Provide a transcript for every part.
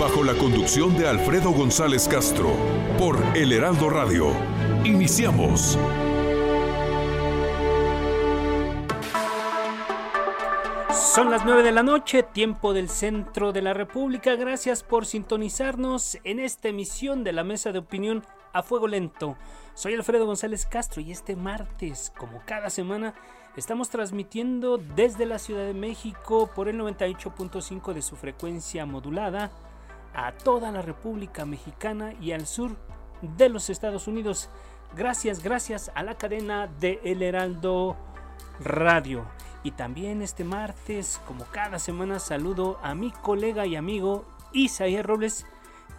bajo la conducción de Alfredo González Castro, por El Heraldo Radio. Iniciamos. Son las 9 de la noche, tiempo del centro de la República. Gracias por sintonizarnos en esta emisión de la mesa de opinión a fuego lento. Soy Alfredo González Castro y este martes, como cada semana, estamos transmitiendo desde la Ciudad de México por el 98.5 de su frecuencia modulada a toda la República Mexicana y al sur de los Estados Unidos. Gracias, gracias a la cadena de El Heraldo Radio. Y también este martes, como cada semana, saludo a mi colega y amigo Isaías Robles,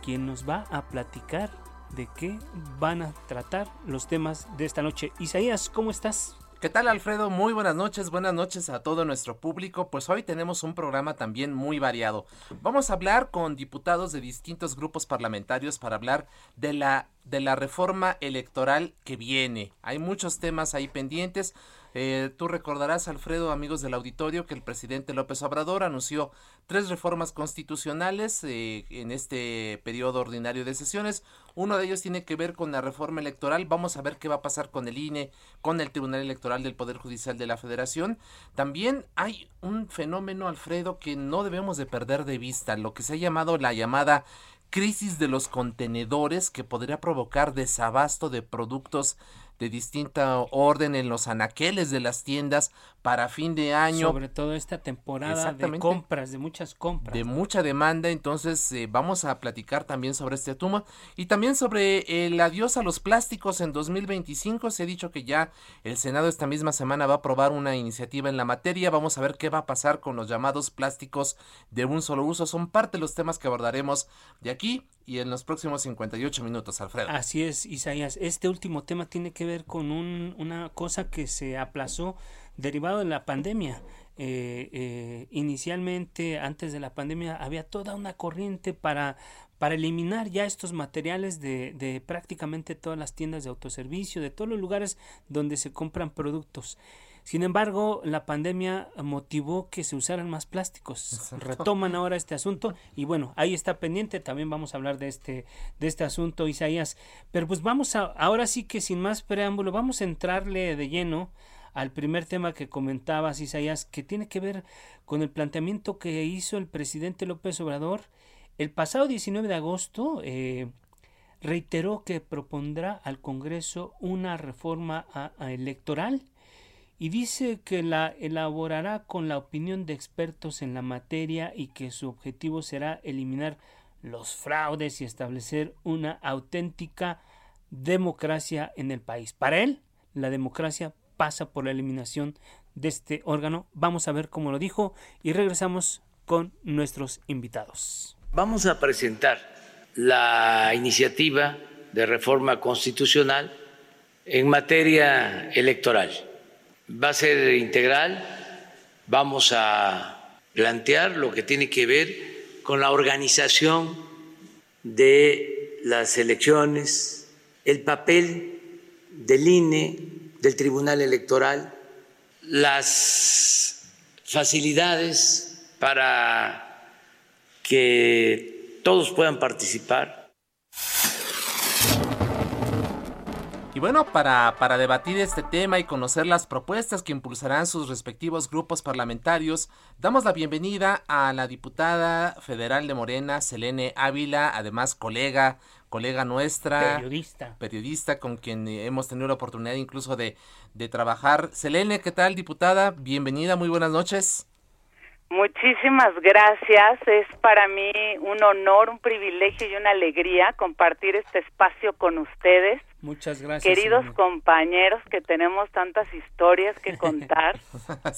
quien nos va a platicar de qué van a tratar los temas de esta noche. Isaías, ¿cómo estás? ¿Qué tal Alfredo? Muy buenas noches, buenas noches a todo nuestro público. Pues hoy tenemos un programa también muy variado. Vamos a hablar con diputados de distintos grupos parlamentarios para hablar de la de la reforma electoral que viene. Hay muchos temas ahí pendientes. Eh, tú recordarás, Alfredo, amigos del auditorio, que el presidente López Obrador anunció tres reformas constitucionales eh, en este periodo ordinario de sesiones. Uno de ellos tiene que ver con la reforma electoral. Vamos a ver qué va a pasar con el INE, con el Tribunal Electoral del Poder Judicial de la Federación. También hay un fenómeno, Alfredo, que no debemos de perder de vista, lo que se ha llamado la llamada crisis de los contenedores que podría provocar desabasto de productos de distinta orden en los anaqueles de las tiendas para fin de año. Sobre todo esta temporada de compras, de muchas compras. De mucha demanda, entonces eh, vamos a platicar también sobre este tema y también sobre el adiós a los plásticos en 2025. Se ha dicho que ya el Senado esta misma semana va a aprobar una iniciativa en la materia. Vamos a ver qué va a pasar con los llamados plásticos de un solo uso. Son parte de los temas que abordaremos de aquí y en los próximos 58 minutos, Alfredo. Así es, Isaías. Este último tema tiene que ver con un, una cosa que se aplazó derivado de la pandemia. Eh, eh, inicialmente, antes de la pandemia, había toda una corriente para, para eliminar ya estos materiales de, de prácticamente todas las tiendas de autoservicio, de todos los lugares donde se compran productos. Sin embargo, la pandemia motivó que se usaran más plásticos. Retoman ahora este asunto y bueno, ahí está pendiente. También vamos a hablar de este de este asunto, Isaías. Pero pues vamos a ahora sí que sin más preámbulo vamos a entrarle de lleno al primer tema que comentabas, Isaías, que tiene que ver con el planteamiento que hizo el presidente López Obrador el pasado 19 de agosto. Eh, reiteró que propondrá al Congreso una reforma electoral y dice que la elaborará con la opinión de expertos en la materia y que su objetivo será eliminar los fraudes y establecer una auténtica democracia en el país. Para él, la democracia pasa por la eliminación de este órgano. Vamos a ver cómo lo dijo y regresamos con nuestros invitados. Vamos a presentar la iniciativa de reforma constitucional en materia electoral va a ser integral, vamos a plantear lo que tiene que ver con la organización de las elecciones, el papel del INE, del Tribunal Electoral, las facilidades para que todos puedan participar bueno, para, para debatir este tema y conocer las propuestas que impulsarán sus respectivos grupos parlamentarios, damos la bienvenida a la diputada federal de Morena, Selene Ávila, además colega, colega nuestra. Periodista. Periodista con quien hemos tenido la oportunidad incluso de, de trabajar. Selene, ¿qué tal, diputada? Bienvenida, muy buenas noches. Muchísimas gracias. Es para mí un honor, un privilegio y una alegría compartir este espacio con ustedes. Muchas gracias. Queridos compañeros, que tenemos tantas historias que contar.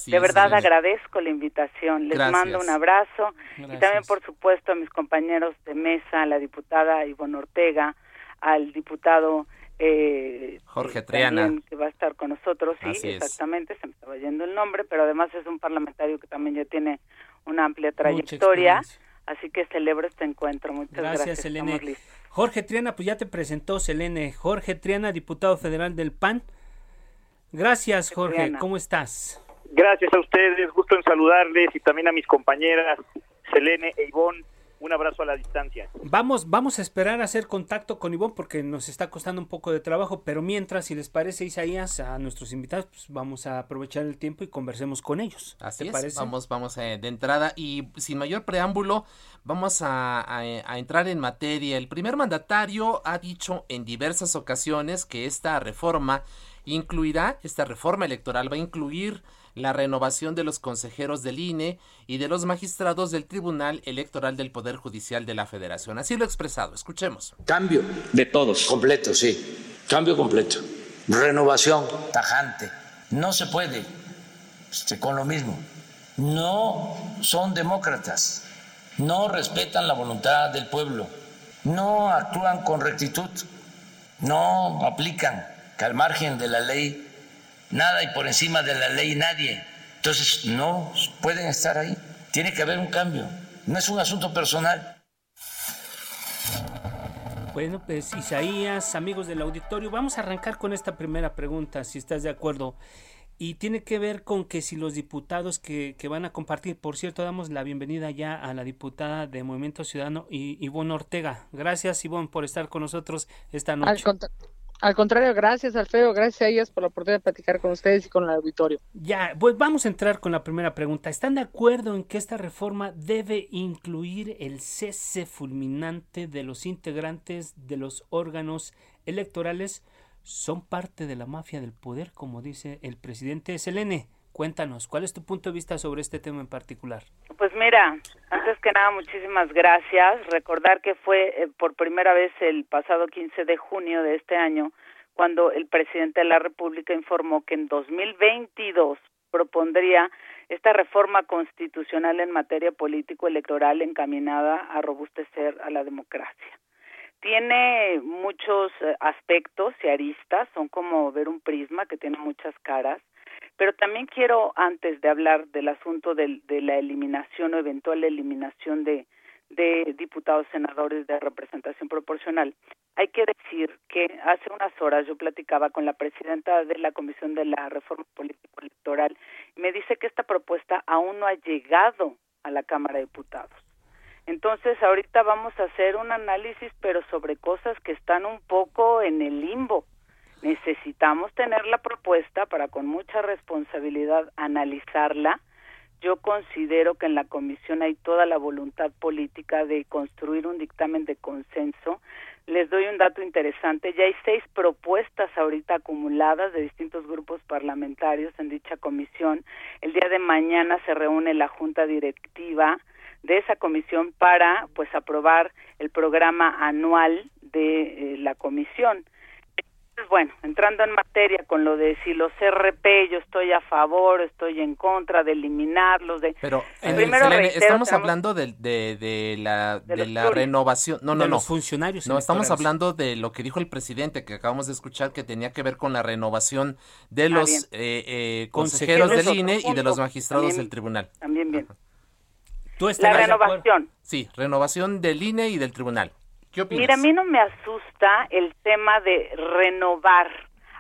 de verdad agradezco la invitación. Les mando un abrazo. Y también, por supuesto, a mis compañeros de mesa, a la diputada Ivonne Ortega, al diputado eh, Jorge Triana. Que va a estar con nosotros, sí, exactamente, se me estaba yendo el nombre, pero además es un parlamentario que también ya tiene una amplia trayectoria. Así que celebro este encuentro. Muchas gracias, gracias Selene. Jorge Triana, pues ya te presentó Selene. Jorge Triana, diputado federal del PAN. Gracias, Jorge. ¿Cómo estás? Gracias a ustedes. Gusto en saludarles y también a mis compañeras Selene e Ivonne un abrazo a la distancia. Vamos, vamos a esperar a hacer contacto con Ivonne porque nos está costando un poco de trabajo, pero mientras, si les parece, Isaías, a nuestros invitados, pues vamos a aprovechar el tiempo y conversemos con ellos. Así es, vamos, vamos eh, de entrada y sin mayor preámbulo, vamos a, a entrar en materia. El primer mandatario ha dicho en diversas ocasiones que esta reforma incluirá, esta reforma electoral va a incluir la renovación de los consejeros del INE y de los magistrados del Tribunal Electoral del Poder Judicial de la Federación. Así lo he expresado. Escuchemos. Cambio. De todos. Completo, sí. Cambio completo. Renovación tajante. No se puede este, con lo mismo. No son demócratas. No respetan la voluntad del pueblo. No actúan con rectitud. No aplican que al margen de la ley nada y por encima de la ley nadie. Entonces no pueden estar ahí. Tiene que haber un cambio. No es un asunto personal. Bueno, pues Isaías, amigos del auditorio, vamos a arrancar con esta primera pregunta, si estás de acuerdo. Y tiene que ver con que si los diputados que, que van a compartir, por cierto, damos la bienvenida ya a la diputada de Movimiento Ciudadano, Ivonne Ortega. Gracias, Ivonne, por estar con nosotros esta noche. Al contrario, gracias Alfredo, gracias a ellas por la oportunidad de platicar con ustedes y con el auditorio. Ya, pues vamos a entrar con la primera pregunta. ¿Están de acuerdo en que esta reforma debe incluir el cese fulminante de los integrantes de los órganos electorales? Son parte de la mafia del poder, como dice el presidente Selene. Cuéntanos, ¿cuál es tu punto de vista sobre este tema en particular? Pues mira, antes que nada, muchísimas gracias. Recordar que fue eh, por primera vez el pasado 15 de junio de este año cuando el presidente de la República informó que en 2022 propondría esta reforma constitucional en materia político-electoral encaminada a robustecer a la democracia. Tiene muchos eh, aspectos y aristas, son como ver un prisma que tiene muchas caras pero también quiero, antes de hablar del asunto de, la eliminación o eventual eliminación de, de diputados senadores de representación proporcional. Hay que decir que hace unas horas yo platicaba con la presidenta de la Comisión de la Reforma Político Electoral y me dice que esta propuesta aún no ha llegado a la Cámara de Diputados. Entonces, ahorita vamos a hacer un análisis, pero sobre cosas que están un poco en el limbo. Necesitamos tener la propuesta para con mucha responsabilidad analizarla. Yo considero que en la comisión hay toda la voluntad política de construir un dictamen de consenso. Les doy un dato interesante. Ya hay seis propuestas ahorita acumuladas de distintos grupos parlamentarios en dicha comisión. El día de mañana se reúne la junta directiva de esa comisión para pues aprobar el programa anual de eh, la comisión bueno, entrando en materia con lo de si los RP, yo estoy a favor, estoy en contra de eliminarlos. De, Pero, eh, primero estamos hablando de, de, la, de, la renovación. No, no, no. Los funcionarios. No, estamos hablando de lo que dijo el presidente, que acabamos de escuchar, que tenía que ver con la renovación de ah, los eh, eh, consejeros del INE y de los magistrados del tribunal. También bien. ¿Tú la renovación. Sí, renovación del INE y del tribunal. Mira, a mí no me asusta el tema de renovar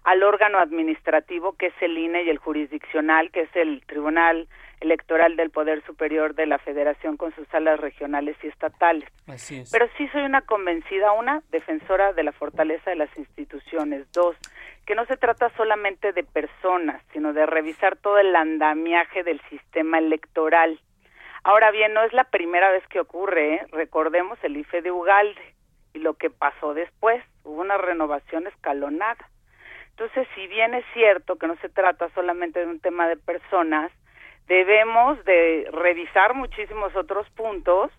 al órgano administrativo que es el INE y el jurisdiccional que es el Tribunal electoral del Poder Superior de la Federación con sus salas regionales y estatales. Así es. Pero sí soy una convencida, una, defensora de la fortaleza de las instituciones, dos, que no se trata solamente de personas, sino de revisar todo el andamiaje del sistema electoral. Ahora bien, no es la primera vez que ocurre, ¿eh? recordemos el IFE de Ugalde y lo que pasó después, hubo una renovación escalonada. Entonces, si bien es cierto que no se trata solamente de un tema de personas, debemos de revisar muchísimos otros puntos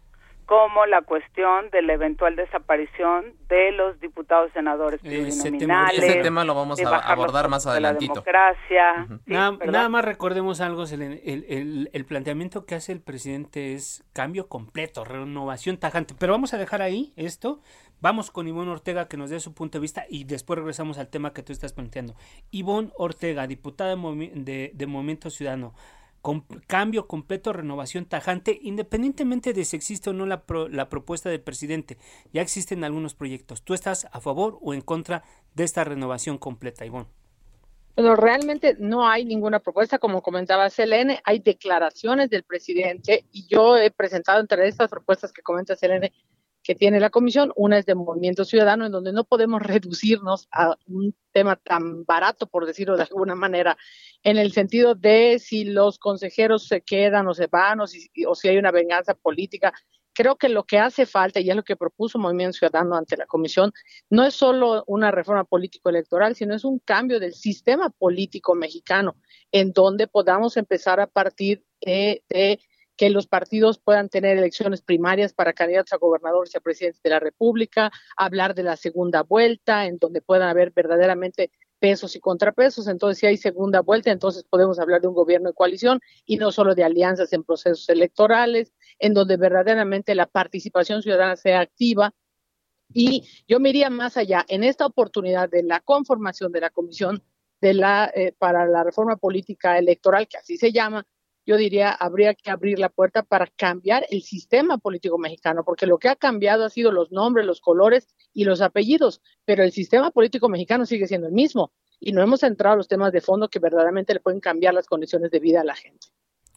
como la cuestión de la eventual desaparición de los diputados senadores plurinominales. Ese tema lo vamos a abordar más adelantito. democracia. nada, más recordemos algo, el, el, planteamiento que hace el presidente es cambio completo, renovación tajante. Pero vamos a dejar ahí esto. Vamos con Ivonne Ortega que nos dé su punto de vista y después regresamos al tema que tú estás planteando. Ivonne Ortega, diputada de, de Movimiento Ciudadano cambio completo, renovación tajante, independientemente de si existe o no la, la propuesta del presidente. Ya existen algunos proyectos. ¿Tú estás a favor o en contra de esta renovación completa, Ivonne? Bueno, realmente no hay ninguna propuesta, como comentaba Selene, hay declaraciones del presidente y yo he presentado entre estas propuestas que comenta Selene que tiene la comisión, una es de movimiento ciudadano, en donde no podemos reducirnos a un tema tan barato, por decirlo de alguna manera, en el sentido de si los consejeros se quedan o se van o si, hay una venganza política. Creo que lo que hace falta, y es lo que propuso Movimiento Ciudadano ante la Comisión, no es solo una reforma político-electoral, sino es un cambio del sistema político mexicano, en donde podamos empezar a partir de que los partidos puedan tener elecciones primarias para candidatos a gobernadores y a presidentes de la República, hablar de la segunda vuelta, en donde puedan haber verdaderamente pesos y contrapesos. Entonces, si hay segunda vuelta, entonces podemos hablar de un gobierno de coalición y no solo de alianzas en procesos electorales, en donde verdaderamente la participación ciudadana sea activa. Y yo me iría más allá. En esta oportunidad de la conformación de la Comisión de la, eh, para la Reforma Política Electoral, que así se llama, yo diría, habría que abrir la puerta para cambiar el sistema político mexicano, porque lo que ha cambiado ha sido los nombres, los colores y los apellidos, pero el sistema político mexicano sigue siendo el mismo y no hemos entrado a los temas de fondo que verdaderamente le pueden cambiar las condiciones de vida a la gente.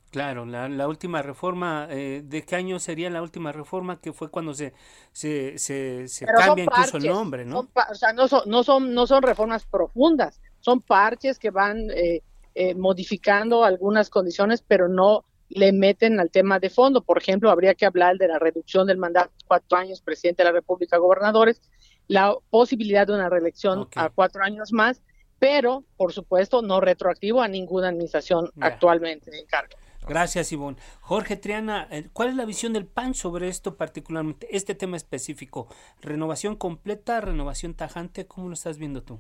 Claro, la, última reforma, eh, ¿de qué año sería la última reforma? Que fue cuando se, se, se, cambia incluso el nombre, ¿no? o sea, no son, no, son, no son reformas profundas, son parches que van eh, eh, modificando algunas condiciones, pero no le meten al tema de fondo. Por ejemplo, habría que hablar de la reducción del mandato cuatro años, presidente de la República, gobernadores, la posibilidad de una reelección a cuatro años más, pero, por supuesto, no retroactivo a ninguna administración actualmente en cargo. Gracias, Ivonne. Jorge Triana, eh, ¿cuál es la visión del PAN sobre esto particularmente, este tema específico? ¿Renovación completa, renovación tajante? ¿Cómo lo estás viendo tú?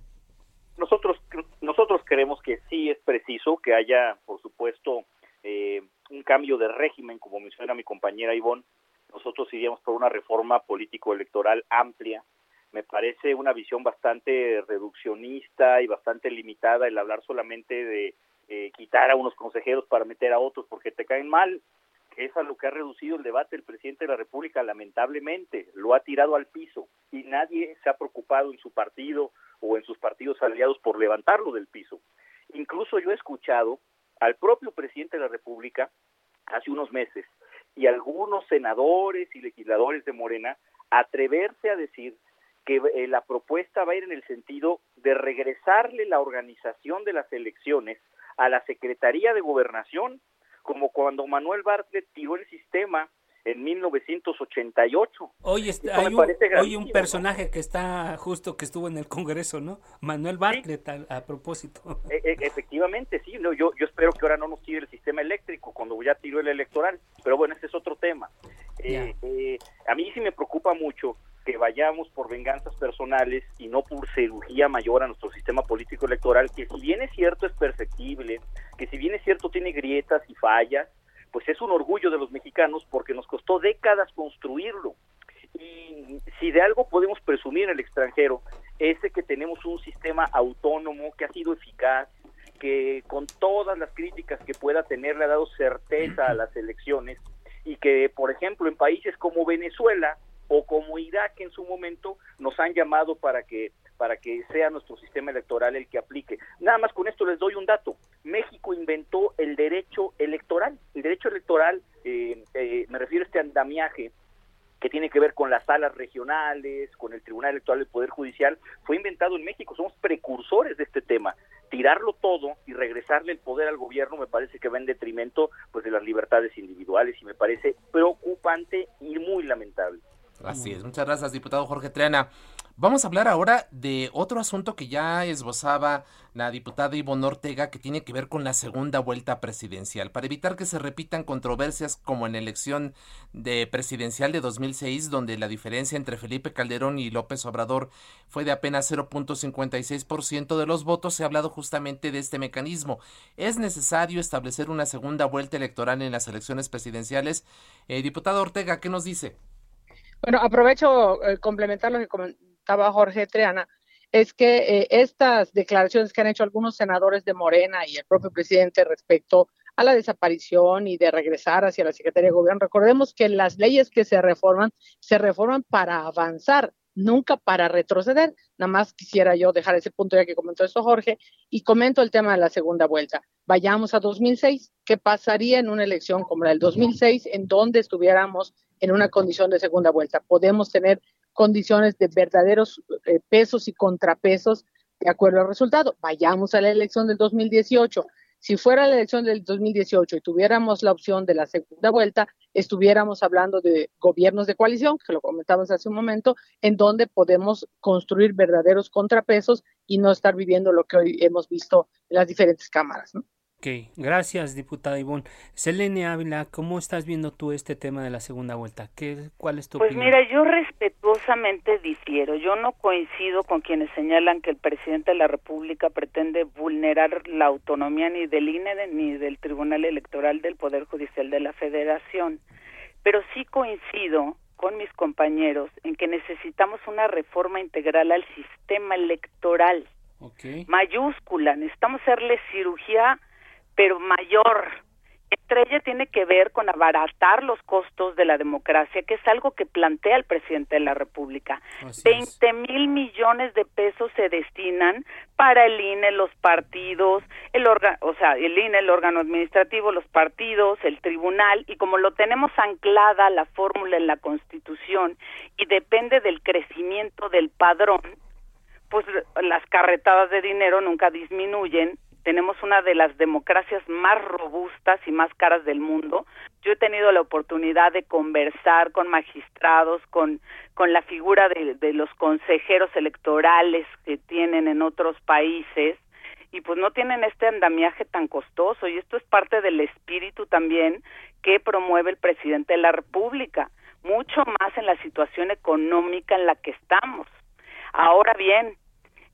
Nosotros nosotros creemos que sí es preciso que haya, por supuesto, eh, un cambio de régimen, como menciona mi compañera Ivonne. Nosotros iríamos por una reforma político-electoral amplia. Me parece una visión bastante reduccionista y bastante limitada el hablar solamente de eh, quitar a unos consejeros para meter a otros porque te caen mal, que es a lo que ha reducido el debate el presidente de la República, lamentablemente, lo ha tirado al piso y nadie se ha preocupado en su partido o en sus partidos aliados por levantarlo del piso. Incluso yo he escuchado al propio presidente de la República hace unos meses y algunos senadores y legisladores de Morena atreverse a decir que eh, la propuesta va a ir en el sentido de regresarle la organización de las elecciones a la Secretaría de Gobernación, como cuando Manuel Bartlett tiró el sistema en 1988. Hoy, está, hay, un, personaje que está justo que estuvo en el Congreso, ¿no? Manuel Bartlett, a, propósito. E, e, efectivamente, sí. No, yo, yo espero que ahora no nos tire el sistema eléctrico cuando ya tiró el electoral. Pero bueno, ese es otro tema. Eh, eh, a mí sí me preocupa mucho que vayamos por venganzas personales y no por cirugía mayor a nuestro sistema político electoral, que si bien es cierto es perfectible, que si bien es cierto tiene grietas y fallas, pues es un orgullo de los mexicanos porque nos costó décadas construirlo. Y si de algo podemos presumir en el extranjero, es que tenemos un sistema autónomo que ha sido eficaz, que con todas las críticas que pueda tener le ha dado certeza a las elecciones y que, por ejemplo, en países como Venezuela o como Irak en su momento nos han llamado para que para que sea nuestro sistema electoral el que aplique. Nada más con esto les doy un dato. México inventó el derecho electoral. El derecho electoral, eh, eh, me refiero a este andamiaje que tiene que ver con las salas regionales, con el Tribunal Electoral del Poder Judicial, fue inventado en México. Somos precursores de este tema. Tirarlo todo y regresarle el poder al gobierno me parece que va en detrimento pues de las libertades individuales y me parece preocupante y muy lamentable. Así es. Muchas gracias, diputado Jorge Triana. Vamos a hablar ahora de otro asunto que ya esbozaba la diputada Ivonne Ortega que tiene que ver con la segunda vuelta presidencial. Para evitar que se repitan controversias como en la elección de presidencial de 2006, donde la diferencia entre Felipe Calderón y López Obrador fue de apenas 0.56% de los votos, se ha hablado justamente de este mecanismo. ¿Es necesario establecer una segunda vuelta electoral en las elecciones presidenciales? Eh, diputado Ortega, ¿qué nos dice? Bueno, aprovecho eh, complementar lo que comentaba Jorge Triana, es que eh, estas declaraciones que han hecho algunos senadores de Morena y el propio presidente respecto a la desaparición y de regresar hacia la Secretaría de Gobierno, recordemos que las leyes que se reforman se reforman para avanzar, nunca para retroceder. Nada más quisiera yo dejar ese punto ya que comentó eso Jorge y comento el tema de la segunda vuelta. Vayamos a 2006, ¿qué pasaría en una elección como la del 2006 en donde estuviéramos en una condición de segunda vuelta. Podemos tener condiciones de verdaderos eh, pesos y contrapesos de acuerdo al resultado. Vayamos a la elección del 2018. Si fuera la elección del 2018 y tuviéramos la opción de la segunda vuelta, estuviéramos hablando de gobiernos de coalición, que lo comentamos hace un momento, en donde podemos construir verdaderos contrapesos y no estar viviendo lo que hoy hemos visto en las diferentes cámaras. ¿no? Ok, gracias, diputada Ivonne. Selene Ávila, ¿cómo estás viendo tú este tema de la segunda vuelta? ¿Qué, ¿Cuál es tu pues opinión? Pues mira, yo respetuosamente difiero. Yo no coincido con quienes señalan que el presidente de la República pretende vulnerar la autonomía ni del INE ni del Tribunal Electoral del Poder Judicial de la Federación. Pero sí coincido con mis compañeros en que necesitamos una reforma integral al sistema electoral. Okay. Mayúscula, necesitamos hacerle cirugía pero mayor. Entre ella tiene que ver con abaratar los costos de la democracia, que es algo que plantea el presidente de la República. Veinte mil millones de pesos se destinan para el INE, los partidos, el órgano, o sea, el INE, el órgano administrativo, los partidos, el tribunal, y como lo tenemos anclada la fórmula en la Constitución y depende del crecimiento del padrón, pues las carretadas de dinero nunca disminuyen tenemos una de las democracias más robustas y más caras del mundo. Yo he tenido la oportunidad de conversar con magistrados, con, con la figura de, de los consejeros electorales que tienen en otros países y pues no tienen este andamiaje tan costoso y esto es parte del espíritu también que promueve el presidente de la República, mucho más en la situación económica en la que estamos. Ahora bien,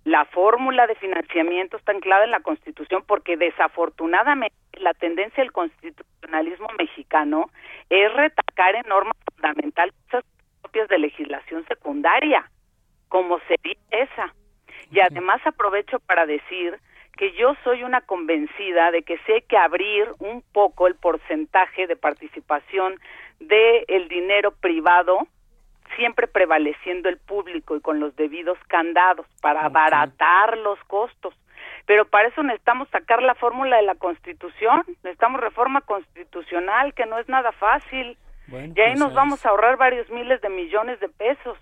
la fórmula de financiamiento está anclada en la Constitución porque desafortunadamente la tendencia del constitucionalismo mexicano es retacar en normas fundamentales propias de legislación secundaria, como sería esa. Y además aprovecho para decir que yo soy una convencida de que hay que abrir un poco el porcentaje de participación del el dinero privado siempre prevaleciendo el público y con los debidos candados para abaratar los costos. Pero para eso necesitamos sacar la fórmula de la Constitución, necesitamos reforma constitucional, que no es nada fácil. y ahí pues nos vamos a ahorrar varios miles de millones de pesos.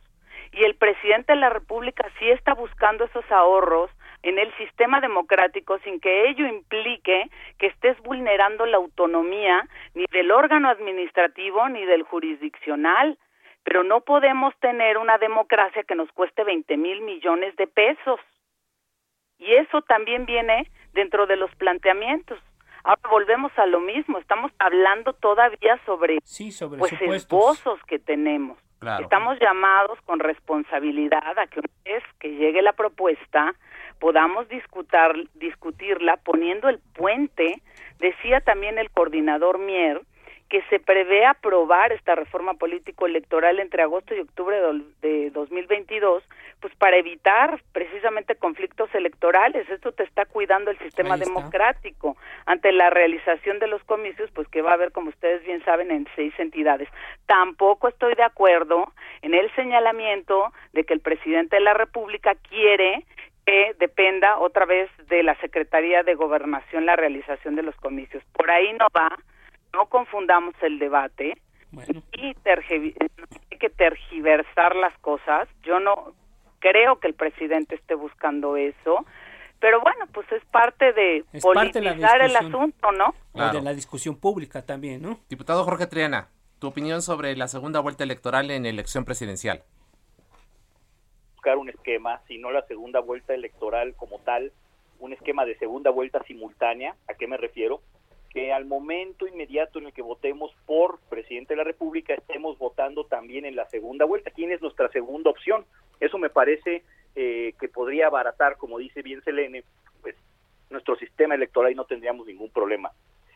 Y el presidente de la República sí está buscando esos ahorros en el sistema democrático sin que ello implique que estés vulnerando la autonomía ni del órgano administrativo ni del jurisdiccional pero no podemos tener una democracia que nos cueste 20 mil millones de pesos. Y eso también viene dentro de los planteamientos. Ahora volvemos a lo mismo, estamos hablando todavía sobre, sí, sobre pues esbozos que tenemos. Estamos llamados con responsabilidad a que una vez que llegue la propuesta podamos discutir, discutirla poniendo el puente, decía también el coordinador Mier, que se prevé aprobar esta reforma político electoral entre agosto y octubre de 2022, pues para evitar precisamente conflictos electorales. Esto te está cuidando el sistema democrático ante la realización de los comicios, pues que va a haber, como ustedes bien saben, en seis entidades. Tampoco estoy de acuerdo en el señalamiento de que el presidente de la República quiere que dependa otra vez de la Secretaría de Gobernación la realización de los comicios. Por ahí no va, no confundamos el debate y hay que tergiversar las cosas. Yo no creo que el presidente esté buscando eso, pero bueno, pues es parte de politizar el asunto, ¿no? De la discusión pública también, ¿no? Diputado Jorge Triana, tu opinión sobre la segunda vuelta electoral en elección presidencial. Buscar un esquema, si no la segunda vuelta electoral como tal, un esquema de segunda vuelta simultánea, ¿a qué me refiero? Que al momento inmediato en el que votemos por presidente de la República estemos votando también en la segunda vuelta. ¿Quién es nuestra segunda opción? Eso me parece eh, que podría abaratar, como dice bien Selene, pues nuestro sistema electoral y no tendríamos ningún problema.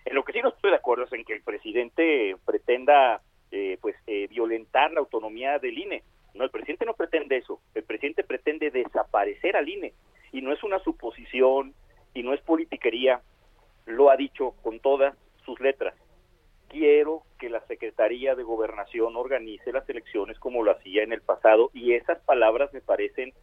En lo que sí no estoy de acuerdo es en que el presidente pretenda eh, pues eh, violentar la autonomía del INE. No, el presidente no pretende eso. El presidente pretende desaparecer al INE y no es una suposición y no es politiquería lo ha dicho con todas sus letras. Quiero que la Secretaría de Gobernación organice las elecciones como lo hacía en el pasado y esas palabras me parecen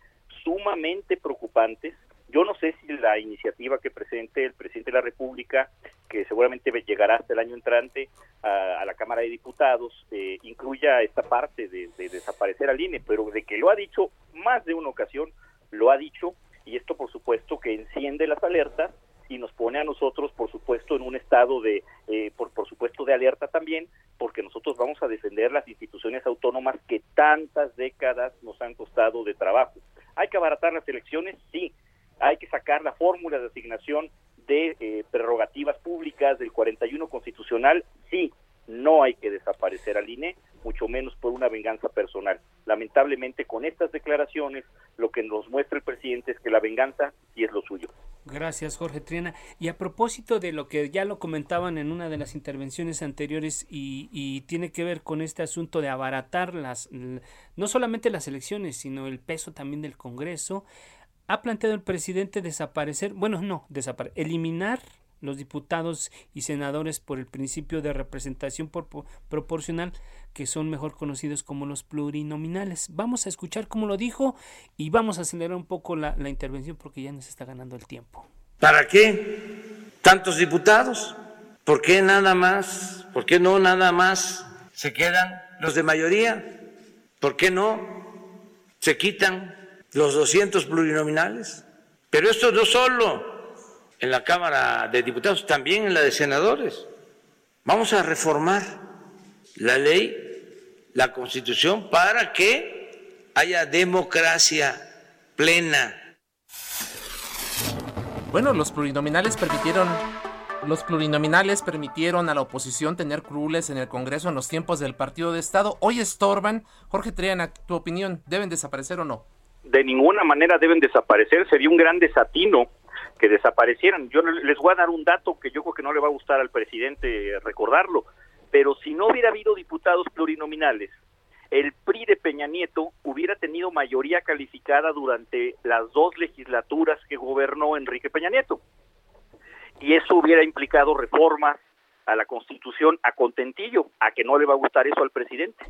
sumamente preocupantes. Yo no sé si la iniciativa que presente el presidente de la República, que seguramente llegará hasta el año entrante a, la Cámara de Diputados, eh, incluya esta parte de, de desaparecer al INE, pero de que lo ha dicho más de una ocasión, lo ha dicho, y esto por supuesto que enciende las alertas y nos pone a nosotros, por supuesto, en un estado de, eh, por, por supuesto, de alerta también, porque nosotros vamos a defender las instituciones autónomas que tantas décadas nos han costado de trabajo. ¿Hay que abaratar las elecciones? Sí. ¿Hay que sacar la fórmula de asignación de eh, prerrogativas públicas del 41 constitucional? Sí. No hay que desaparecer al INE, mucho menos por una venganza personal. Lamentablemente, con estas declaraciones, lo que nos muestra el presidente es que la venganza sí es lo suyo. Gracias, Jorge Triana. Y a propósito de lo que ya lo comentaban en una de las intervenciones anteriores y, tiene que ver con este asunto de abaratar las, no solamente las elecciones, sino el peso también del Congreso, ha planteado el presidente desaparecer, bueno, no, desaparecer, eliminar los diputados y senadores por el principio de representación proporcional que son mejor conocidos como los plurinominales. Vamos a escuchar cómo lo dijo y vamos a acelerar un poco la, la intervención porque ya nos está ganando el tiempo. ¿Para qué tantos diputados? ¿Por qué nada más? ¿Por qué no nada más se quedan los de mayoría? ¿Por qué no se quitan los 200 plurinominales? Pero esto no solo en la Cámara de Diputados, también en la de senadores. Vamos a reformar la ley, la constitución, para que haya democracia plena. Bueno, los plurinominales permitieron los plurinominales permitieron a la oposición tener crueles en el Congreso en los tiempos del Partido de Estado. Hoy estorban. Jorge Triana, tu opinión, ¿deben desaparecer o no? De ninguna manera deben desaparecer. Sería un gran desatino que desaparecieran. Yo les voy a dar un dato que yo creo que no le va a gustar al presidente recordarlo, pero si no hubiera habido diputados plurinominales, el PRI de Peña Nieto hubiera tenido mayoría calificada durante las dos legislaturas que gobernó Enrique Peña Nieto. Y eso hubiera implicado reformas a la Constitución a contentillo, a que no le va a gustar eso al presidente.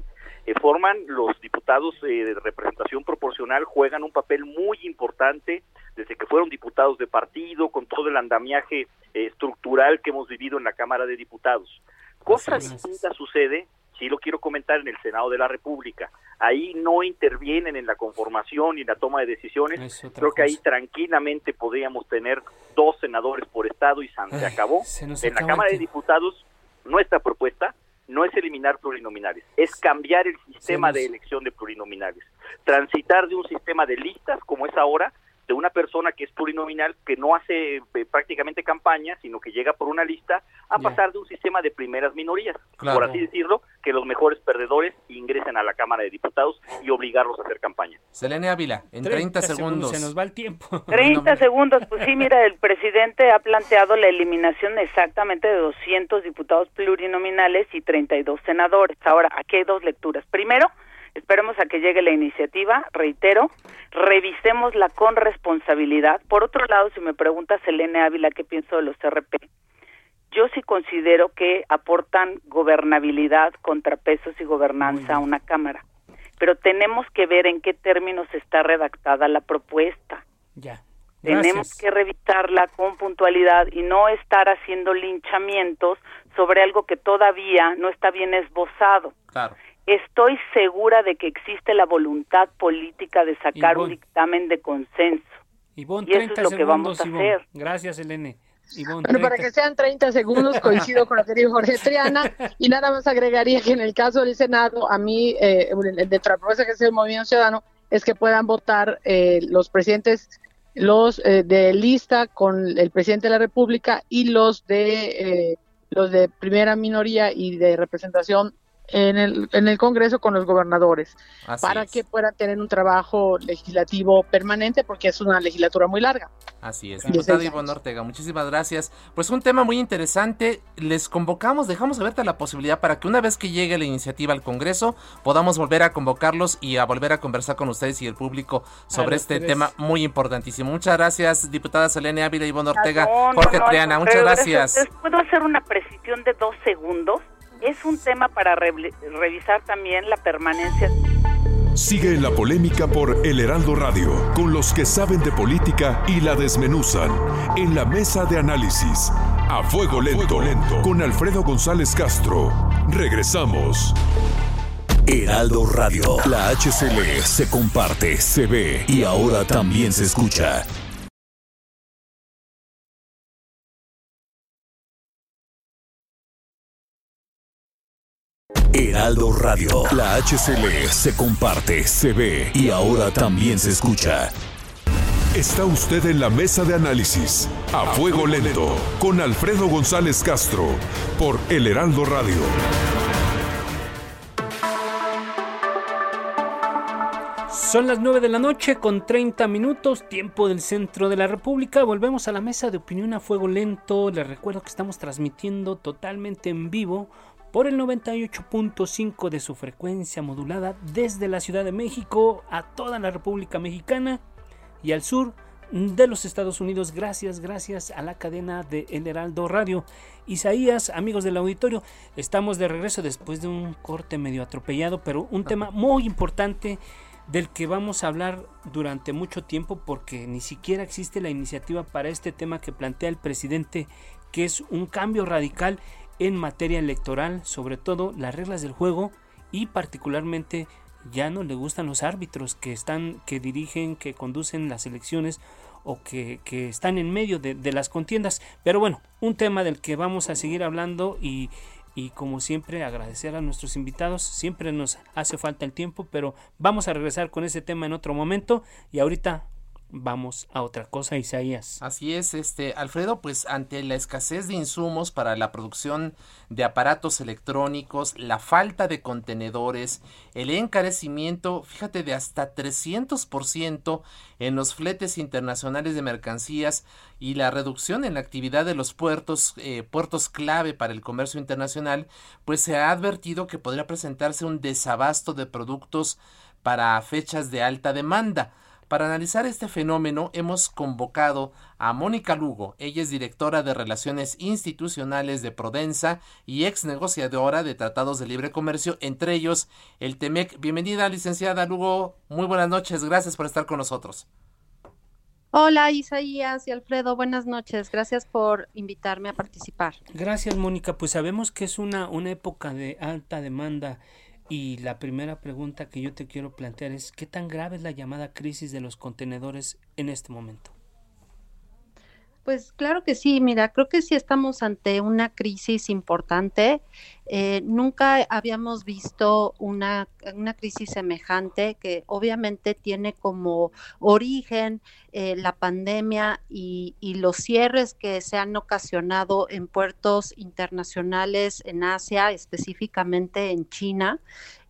Eh, forman los diputados eh, de representación proporcional, juegan un papel muy importante desde que fueron diputados de partido, con todo el andamiaje eh, estructural que hemos vivido en la Cámara de Diputados. Cosa distinta sucede, sí lo quiero comentar, en el Senado de la República. Ahí no intervienen en la conformación y en la toma de decisiones. Creo que ahí tranquilamente podríamos tener dos senadores por Estado y se acabó. en la Cámara de Diputados, nuestra propuesta no es eliminar plurinominales, es cambiar el sistema de elección de plurinominales. Transitar de un sistema de listas, como es ahora, de una persona que es plurinominal, que no hace eh, prácticamente campaña, sino que llega por una lista, a pasar de un sistema de primeras minorías, por así decirlo, que los mejores perdedores ingresen a la Cámara de Diputados y obligarlos a hacer campaña. Selene Ávila, en 30, segundos. Se nos va el tiempo. 30 segundos, pues sí, mira, el presidente ha planteado la eliminación exactamente de 200 diputados plurinominales y 32 senadores. Ahora, aquí hay dos lecturas. Primero, Esperemos a que llegue la iniciativa, reitero, revisémosla con responsabilidad. Por otro lado, si me pregunta Selene Ávila qué pienso de los RP, yo sí considero que aportan gobernabilidad, contrapesos y gobernanza a una Cámara. Pero tenemos que ver en qué términos está redactada la propuesta. Ya. Tenemos que revisarla con puntualidad y no estar haciendo linchamientos sobre algo que todavía no está bien esbozado. Claro. Estoy segura de que existe la voluntad política de sacar un dictamen de consenso. y eso es lo que vamos a hacer. Gracias, Elene. bueno, para que sean 30 segundos, coincido con lo que dijo Jorge Triana, y nada más agregaría que en el caso del Senado, a mí, eh, de la propuesta que es el Movimiento Ciudadano, es que puedan votar eh, los presidentes los eh, de lista con el presidente de la República y los de eh, los de primera minoría y de representación en el, en el Congreso con los gobernadores para que puedan tener un trabajo legislativo permanente porque es una legislatura muy larga. Así es, diputado Ivonne Ortega, muchísimas gracias. Pues un tema muy interesante, les convocamos, dejamos abierta la posibilidad para que una vez que llegue la iniciativa al Congreso podamos volver a convocarlos y a volver a conversar con ustedes y el público sobre este tema muy importantísimo. Muchas gracias, diputada Selene Ávila, Ivonne Ortega, Jorge Triana, muchas gracias. ¿Puedo hacer una precisión de dos segundos? Es un tema para revisar también la permanencia. Sigue en la polémica por El Heraldo Radio, con los que saben de política y la desmenuzan, en la mesa de análisis, a fuego lento, lento. con Alfredo González Castro. Regresamos. Heraldo Radio, la HCL se comparte, se ve y ahora también se escucha. Heraldo Radio. La HCL se comparte, se ve y ahora también se escucha. Está usted en la mesa de análisis a fuego lento con Alfredo González Castro por El Heraldo Radio. Son las 9 de la noche con 30 minutos, tiempo del centro de la República. Volvemos a la mesa de opinión a fuego lento. Les recuerdo que estamos transmitiendo totalmente en vivo por el 98.5 de su frecuencia modulada desde la Ciudad de México a toda la República Mexicana y al sur de los Estados Unidos. Gracias, gracias a la cadena de El Heraldo Radio. Isaías, amigos del auditorio, estamos de regreso después de un corte medio atropellado, pero un tema muy importante del que vamos a hablar durante mucho tiempo porque ni siquiera existe la iniciativa para este tema que plantea el presidente, que es un cambio radical en materia electoral, sobre todo las reglas del juego y particularmente ya no le gustan los árbitros que están, que dirigen, que conducen las elecciones o que, están en medio de, de, las contiendas. Pero bueno, un tema del que vamos a seguir hablando y, y como siempre agradecer a nuestros invitados. Siempre nos hace falta el tiempo, pero vamos a regresar con ese tema en otro momento y ahorita vamos a otra cosa, Isaías. Así es, este Alfredo, pues ante la escasez de insumos para la producción de aparatos electrónicos, la falta de contenedores, el encarecimiento, fíjate, de hasta 300% en los fletes internacionales de mercancías y la reducción en la actividad de los puertos, eh, puertos clave para el comercio internacional, pues se ha advertido que podría presentarse un desabasto de productos para fechas de alta demanda. Para analizar este fenómeno hemos convocado a Mónica Lugo. Ella es directora de Relaciones Institucionales de Prodensa y ex negociadora de tratados de libre comercio, entre ellos el TEMEC. Bienvenida, licenciada Lugo. Muy buenas noches. Gracias por estar con nosotros. Hola Isaías y Alfredo, buenas noches. Gracias por invitarme a participar. Gracias Mónica, pues sabemos que es una, una época de alta demanda y la primera pregunta que yo te quiero plantear es, ¿qué tan grave es la llamada crisis de los contenedores en este momento? Pues claro que sí, mira, creo que sí estamos ante una crisis importante. Eh, nunca habíamos visto una, una, crisis semejante que obviamente tiene como origen eh, la pandemia y, y, los cierres que se han ocasionado en puertos internacionales en Asia, específicamente en China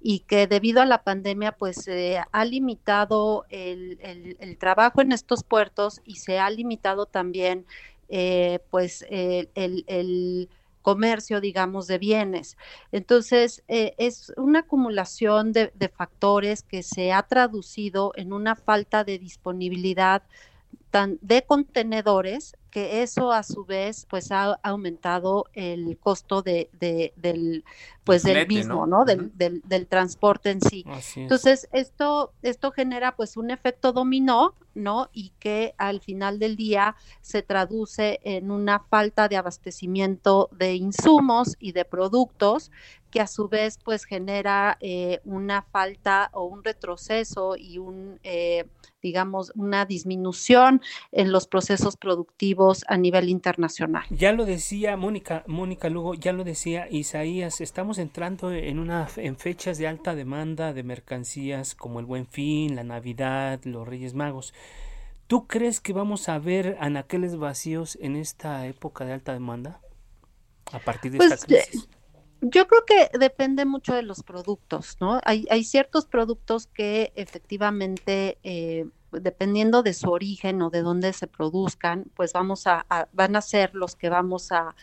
y que debido a la pandemia pues ha limitado el, el, trabajo en estos puertos y se ha limitado también eh, pues el, el, comercio, digamos, de bienes. Entonces, eh, es una acumulación de, de factores que se ha traducido en una falta de disponibilidad de contenedores que eso a su vez pues ha aumentado el costo de, del pues del mismo ¿no, Del, del, transporte en sí. Entonces esto esto genera pues un efecto dominó no y que al final del día se traduce en una falta de abastecimiento de insumos y de productos que a su vez pues genera eh, una falta o un retroceso y un eh, digamos una disminución en los procesos productivos a nivel internacional. Ya lo decía Mónica, Mónica Lugo, ya lo decía Isaías, estamos entrando en una en fechas de alta demanda de mercancías como el Buen Fin, la Navidad, los Reyes Magos. ¿Tú crees que vamos a ver anaqueles vacíos en esta época de alta demanda? A partir de esta pues, crisis. Yo creo que depende mucho de los productos, ¿no? Hay, hay ciertos productos que efectivamente eh, dependiendo de su origen o de dónde se produzcan, pues vamos a, van a ser los que vamos a,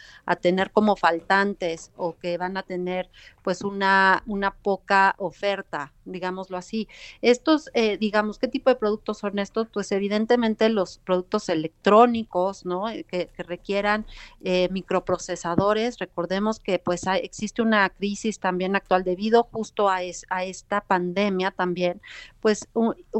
tener como faltantes o que van a tener pues una, una poca oferta, digámoslo así. Estos, eh, digamos, ¿qué tipo de productos son estos? Pues evidentemente los productos electrónicos, ¿no? Eh, que, requieran eh, microprocesadores. Recordemos que pues existe una crisis también actual debido justo a, a esta pandemia también, pues,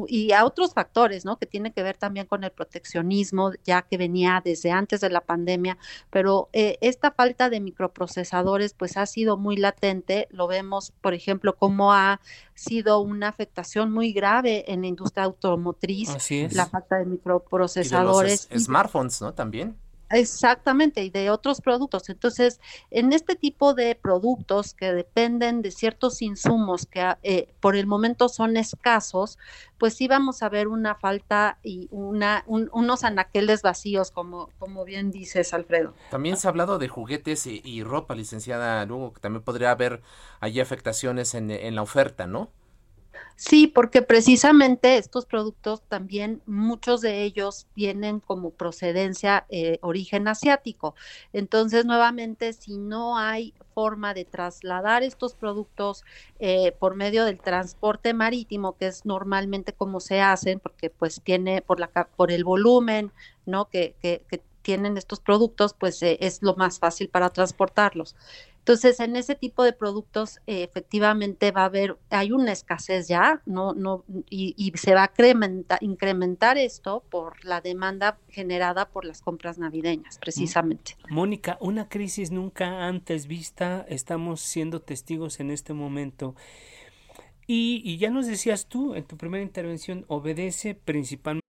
y a otros factores, ¿no? Que tiene que ver también con el proteccionismo, ya que venía desde antes de la pandemia, pero eh, esta falta de microprocesadores, pues, ha sido muy latente. Lo vemos, por ejemplo, cómo ha sido una afectación muy grave en la industria automotriz, la falta de microprocesadores. Y smartphones, ¿no? También. Exactamente, y de otros productos. Entonces, en este tipo de productos que dependen de ciertos insumos que eh, por el momento son escasos, pues sí vamos a ver una falta y una, unos anaqueles vacíos, como, como bien dices, Alfredo. También se ha hablado de juguetes y, ropa, licenciada Lugo, que también podría haber allí afectaciones en, en la oferta, ¿no? Sí, porque precisamente estos productos también, muchos de ellos tienen como procedencia eh, origen asiático. Entonces, nuevamente, si no hay forma de trasladar estos productos eh, por medio del transporte marítimo, que es normalmente como se hacen, porque pues tiene por la por el volumen, ¿no? Que, que, que tienen estos productos, pues eh, es lo más fácil para transportarlos. Entonces, en ese tipo de productos, eh, efectivamente va a haber, hay una escasez ya, no, no, y, se va a incrementar, incrementar esto por la demanda generada por las compras navideñas, precisamente. Mónica, una crisis nunca antes vista, estamos siendo testigos en este momento. Y, y ya nos decías tú en tu primera intervención, obedece principalmente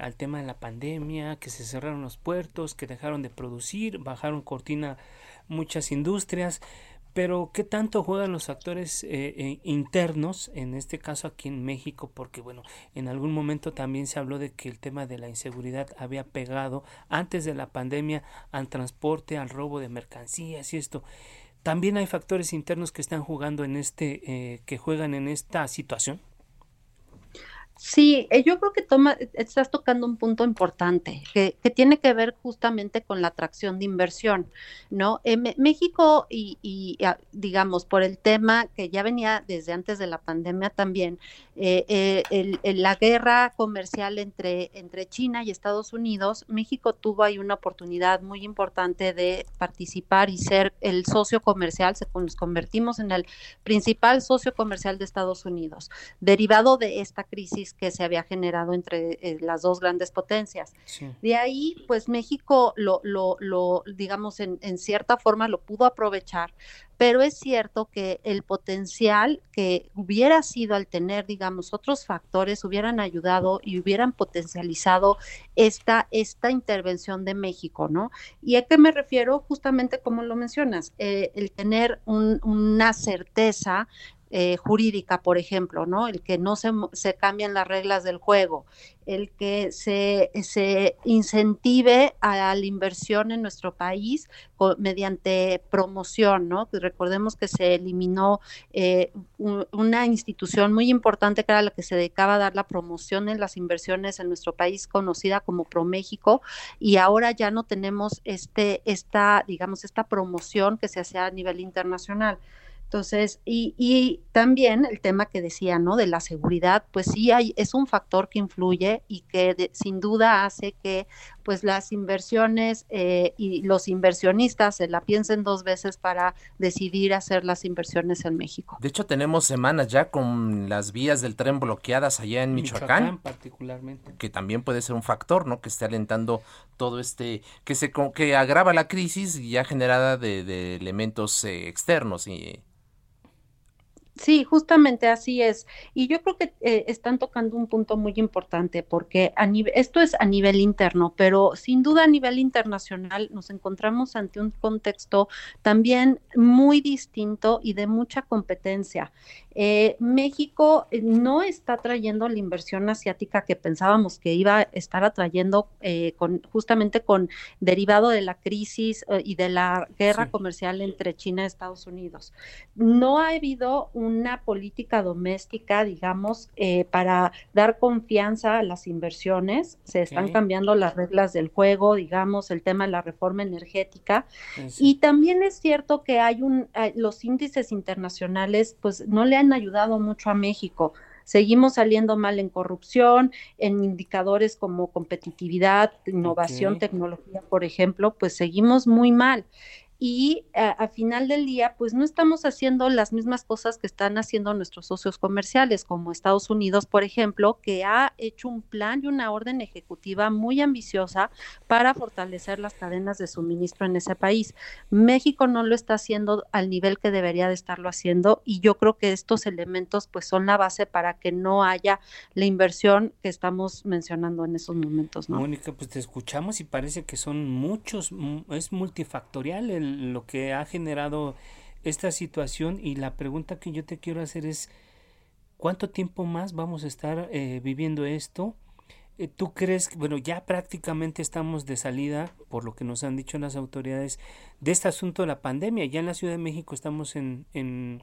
Al tema de la pandemia, que se cerraron los puertos, que dejaron de producir, bajaron cortina muchas industrias, pero ¿qué tanto juegan los actores eh, eh, internos, en este caso aquí en México? Porque bueno, en algún momento también se habló de que el tema de la inseguridad había pegado antes de la pandemia al transporte, al robo de mercancías y esto. También hay factores internos que están jugando en este, eh, que juegan en esta situación. Sí, eh, yo creo que toma, estás tocando un punto importante que, tiene que ver justamente con la atracción de inversión, ¿no? México y, ah, digamos, por el tema que ya venía desde antes de la pandemia también, eh, eh, la guerra comercial entre, entre China y Estados Unidos, México tuvo ahí una oportunidad muy importante de participar y ser el socio comercial, se, nos convertimos en el principal socio comercial de Estados Unidos, derivado de esta crisis que se había generado entre eh, las dos grandes potencias. De ahí, pues México lo, lo, lo digamos, en, en cierta forma lo pudo aprovechar pero es cierto que el potencial que hubiera sido al tener, digamos, otros factores hubieran ayudado y hubieran potencializado esta, esta intervención de México, ¿no? ¿Y a qué me refiero? Justamente como lo mencionas, eh, el tener una certeza eh, jurídica, por ejemplo, ¿no? El que no se, cambian las reglas del juego, el que se, se incentive a la inversión en nuestro país mediante promoción, ¿no? Recordemos que se eliminó eh, una institución muy importante que era la que se dedicaba a dar la promoción en las inversiones en nuestro país, conocida como ProMéxico, y ahora ya no tenemos este, esta, digamos, esta promoción que se hacía a nivel internacional. Entonces, y, y, también el tema que decía, ¿no? De la seguridad, pues sí hay, es un factor que influye y que sin duda hace que pues las inversiones eh, y los inversionistas se la piensen dos veces para decidir hacer las inversiones en México. De hecho, tenemos semanas ya con las vías del tren bloqueadas allá en Michoacán, Michoacán particularmente. que también puede ser un factor, ¿no? Que esté alentando todo este, que se que agrava la crisis ya generada de, de elementos eh, externos y Sí, justamente así es. Y yo creo que eh, están tocando un punto muy importante porque a esto es a nivel interno, pero sin duda a nivel internacional nos encontramos ante un contexto también muy distinto y de mucha competencia. Eh, México eh, no está trayendo la inversión asiática que pensábamos que iba a estar atrayendo eh, con, justamente con derivado de la crisis y de la guerra comercial entre China y Estados Unidos. No ha habido una política doméstica, digamos, para dar confianza a las inversiones. Se están cambiando las reglas del juego, digamos, el tema de la reforma energética. Y también es cierto que hay un, los índices internacionales, pues no le han ayudado mucho a México. Seguimos saliendo mal en corrupción, en indicadores como competitividad, innovación, tecnología, por ejemplo, pues seguimos muy mal y a, final del día, pues no estamos haciendo las mismas cosas que están haciendo nuestros socios comerciales, como Estados Unidos, por ejemplo, que ha hecho un plan y una orden ejecutiva muy ambiciosa para fortalecer las cadenas de suministro en ese país. México no lo está haciendo al nivel que debería de estarlo haciendo y yo creo que estos elementos pues son la base para que no haya la inversión que estamos mencionando en esos momentos. Mónica, pues te escuchamos y parece que son muchos, es multifactorial el lo que ha generado esta situación y la pregunta que yo te quiero hacer es ¿cuánto tiempo más vamos a estar eh, viviendo esto? Eh, ¿Tú crees bueno, ya prácticamente estamos de salida, por lo que nos han dicho las autoridades, de este asunto de la pandemia? Ya en la Ciudad de México estamos en, en,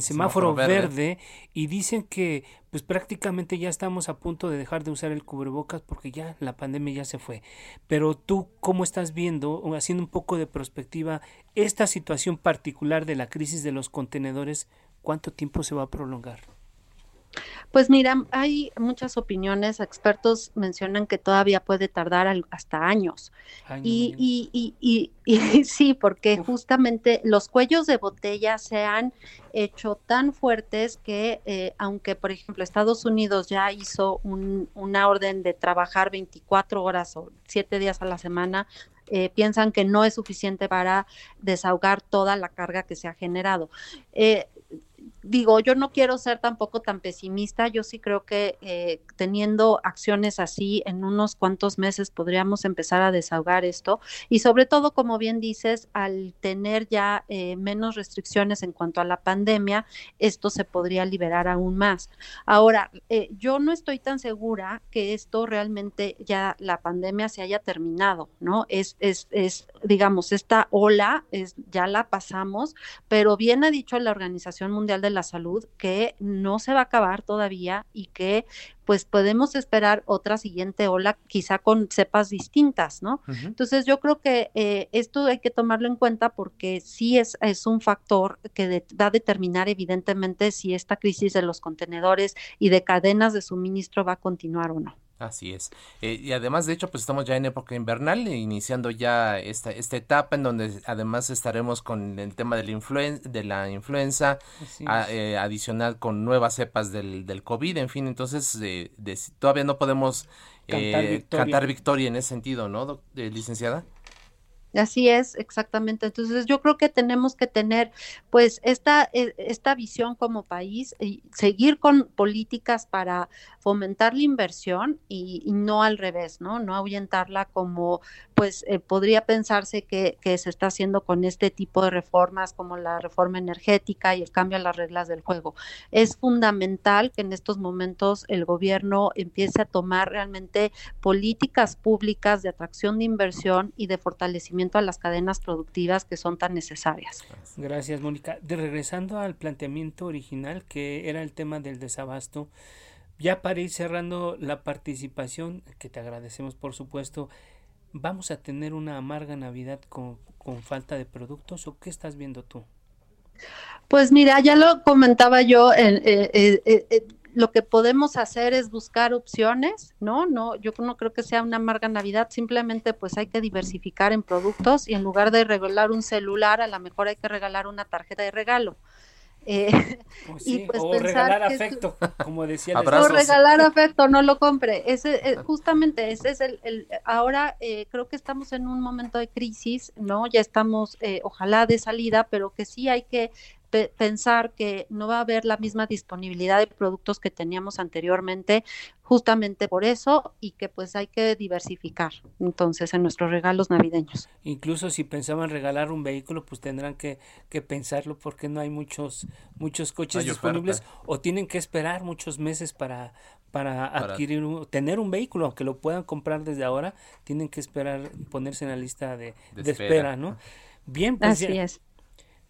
semáforo, verde. y dicen que pues prácticamente ya estamos a punto de dejar de usar el cubrebocas porque ya la pandemia ya se fue. Pero tú, ¿cómo estás viendo, o haciendo un poco de perspectiva, esta situación particular de la crisis de los contenedores? ¿Cuánto tiempo se va a prolongar? Pues mira, hay muchas opiniones, expertos mencionan que todavía puede tardar hasta años. y, y, y, y, sí, porque justamente los cuellos de botella se han hecho tan fuertes que eh, aunque, por ejemplo, Estados Unidos ya hizo una orden de trabajar 24 horas o 7 días a la semana, eh, piensan que no es suficiente para desahogar toda la carga que se ha generado. Eh, digo, yo no quiero ser tampoco tan pesimista, yo sí creo que eh, teniendo acciones así, en unos cuantos meses podríamos empezar a desahogar esto y sobre todo, como bien dices, al tener ya eh, menos restricciones en cuanto a la pandemia, esto se podría liberar aún más. Ahora, eh, yo no estoy tan segura que esto realmente ya la pandemia se haya terminado, ¿no? Es, es, es digamos, esta ola es, ya la pasamos, pero bien ha dicho la Organización Mundial de la la salud que no se va a acabar todavía y que pues podemos esperar otra siguiente ola, quizá con cepas distintas, ¿no? Entonces yo creo que eh, esto hay que tomarlo en cuenta porque sí es, es un factor que va a determinar evidentemente si esta crisis de los contenedores y de cadenas de suministro va a continuar o no. Así es. Eh, y además, de hecho, pues estamos ya en época invernal, iniciando ya esta, esta etapa en donde además estaremos con el tema de la, influen de la influenza, eh, adicional con nuevas cepas del, del COVID, en fin, entonces todavía no podemos cantar eh, victoria. cantar, victoria. en ese sentido, ¿no, licenciada? Así es, exactamente. Entonces yo creo que tenemos que tener pues esta, e, esta visión como país y seguir con políticas para fomentar la inversión y, no al revés, ¿no? No ahuyentarla como pues eh, podría pensarse que, que, se está haciendo con este tipo de reformas como la reforma energética y el cambio a las reglas del juego. Es fundamental que en estos momentos el gobierno empiece a tomar realmente políticas públicas de atracción de inversión y de fortalecimiento a las cadenas productivas que son tan necesarias. Gracias, Mónica. De regresando al planteamiento original, que era el tema del desabasto, ya para ir cerrando la participación, que te agradecemos por supuesto, ¿vamos a tener una amarga Navidad con, con falta de productos o qué estás viendo tú? Pues mira, ya lo comentaba yo, en, eh, eh, eh, lo que podemos hacer es buscar opciones, ¿no? No, yo no creo que sea una amarga Navidad, simplemente pues hay que diversificar en productos y en lugar de regalar un celular, a lo mejor hay que regalar una tarjeta de regalo. Eh, pues y pues o regalar afecto, como decía el O regalar afecto, no lo compre. Ese, eh, justamente ese es el, el ahora eh, creo que estamos en un momento de crisis, ¿no? Ya estamos, ojalá de salida, pero que sí hay que pensar que no va a haber la misma disponibilidad de productos que teníamos anteriormente, justamente por eso, y que pues hay que diversificar entonces en nuestros regalos navideños. Incluso si pensaban regalar un vehículo, pues tendrán que, que pensarlo porque no hay muchos, muchos coches disponibles o tienen que esperar muchos meses para, para, adquirir, tener un vehículo, aunque lo puedan comprar desde ahora, tienen que esperar ponerse en la lista de, espera. ¿no? Bien, pues Así es.